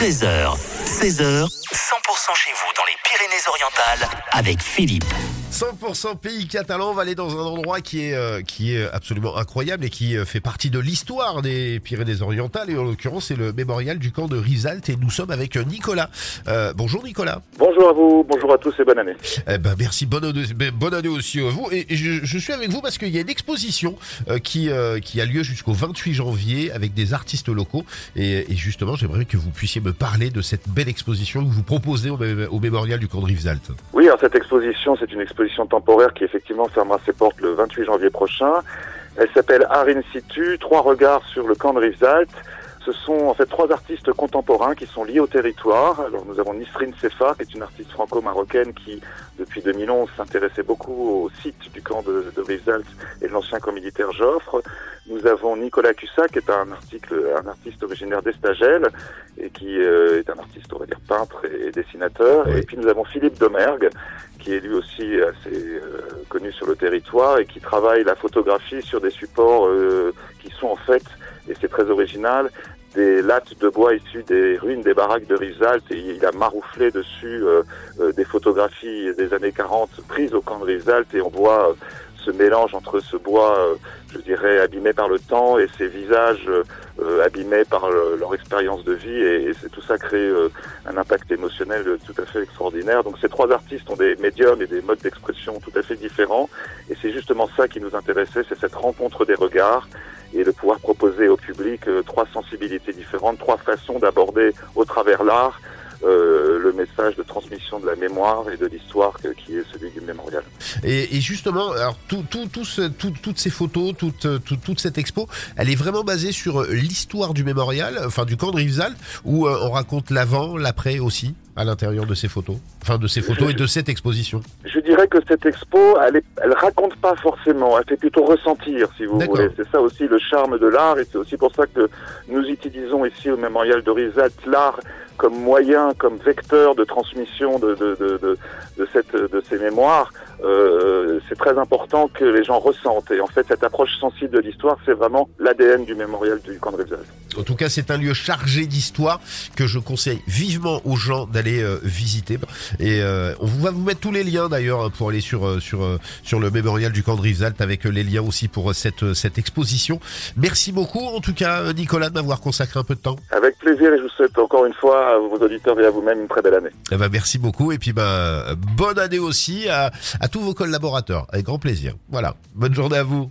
13h, 16h, 100% chez vous dans les Pyrénées-Orientales avec Philippe. 100% pays catalan, on va aller dans un endroit qui est, euh, qui est absolument incroyable et qui euh, fait partie de l'histoire des Pyrénées-Orientales et en l'occurrence c'est le mémorial du camp de Rizalt et nous sommes avec euh, Nicolas. Euh, bonjour Nicolas. Bonjour à vous, bonjour à tous et bonne année. Eh ben, merci, bonne, année- ben, bonne année aussi à vous. Et et je, je suis avec vous parce qu'il y a une exposition euh, qui, euh, qui a lieu jusqu'au 28 janvier avec des artistes locaux. Et, et justement, j'aimerais que vous puissiez me parler de cette belle exposition que vous proposez au, mé- au mémorial du camp de. Oui, alors cette exposition, c'est une exposition temporaire qui effectivement fermera ses portes le 28 janvier prochain. Elle s'appelle Art in situ, trois regards sur le camp de Rivesaltes. Ce sont en fait trois artistes contemporains qui sont liés au territoire. Alors nous avons Nisrine Sefar, qui est une artiste franco-marocaine qui, depuis 2011, s'intéressait beaucoup au site du camp de, de et de l'ancien camp militaire Joffre. Nous avons Nicolas Cussac, qui est un, article, un artiste originaire d'Estagel et qui euh, est un artiste, on va dire, peintre et, et dessinateur. Oui. Et puis nous avons Philippe Domergue, qui est lui aussi assez euh, connu sur le territoire et qui travaille la photographie sur des supports euh, qui sont en fait, et c'est très original, des lattes de bois issues des ruines des baraques de Rivesaltes et il a marouflé dessus euh, euh, des photographies des années 40 prises au camp de Rivesaltes et on voit euh, ce mélange entre ce bois, je dirais, abîmé par le temps et ces visages euh, abîmés par le- leur expérience de vie et, et c'est tout ça crée euh, un impact émotionnel tout à fait extraordinaire. Donc ces trois artistes ont des médiums et des modes d'expression tout à fait différents et c'est justement ça qui nous intéressait, c'est cette rencontre des regards et de pouvoir proposer au public euh, trois sensibilités différentes, trois façons d'aborder au travers l'art euh, le message de transmission de la mémoire et de l'histoire qui est celui du mémorial. Et, justement, alors tout, tout, tout toutes ces photos, toute, euh, toute, cette expo, elle est vraiment basée sur euh, l'histoire du mémorial, enfin du camp de Rivesaltes, où on raconte l'avant, l'après aussi, à l'intérieur de ces photos, enfin de ces photos et de cette exposition. Je dirais que cette expo, elle, est, elle raconte pas forcément, elle fait plutôt ressentir, si vous voulez. C'est ça aussi le charme de l'art, et c'est aussi pour ça que nous utilisons ici au Mémorial de Rivesaltes l'art comme moyen, comme vecteur de transmission de, de, de, de, de cette, de ces mémoires. Euh, c'est très important que les gens ressentent. Et en fait, cette approche sensible de l'histoire, c'est vraiment l'ADN du Mémorial du camp de Rivesaltes. En tout cas, c'est un lieu chargé d'histoire que je conseille vivement aux gens d'aller euh, visiter. Et euh, on va vous mettre tous les liens d'ailleurs pour aller sur euh, sur sur le mémorial du camp de Rivesaltes avec les liens aussi pour cette cette exposition. Merci beaucoup en tout cas Nicolas de m'avoir consacré un peu de temps. Avec plaisir, et je vous souhaite encore une fois à vos auditeurs et à vous-même une très belle année. Eh ben, merci beaucoup et puis ben bonne année aussi à, à tous vos collaborateurs avec grand plaisir. Voilà, bonne journée à vous.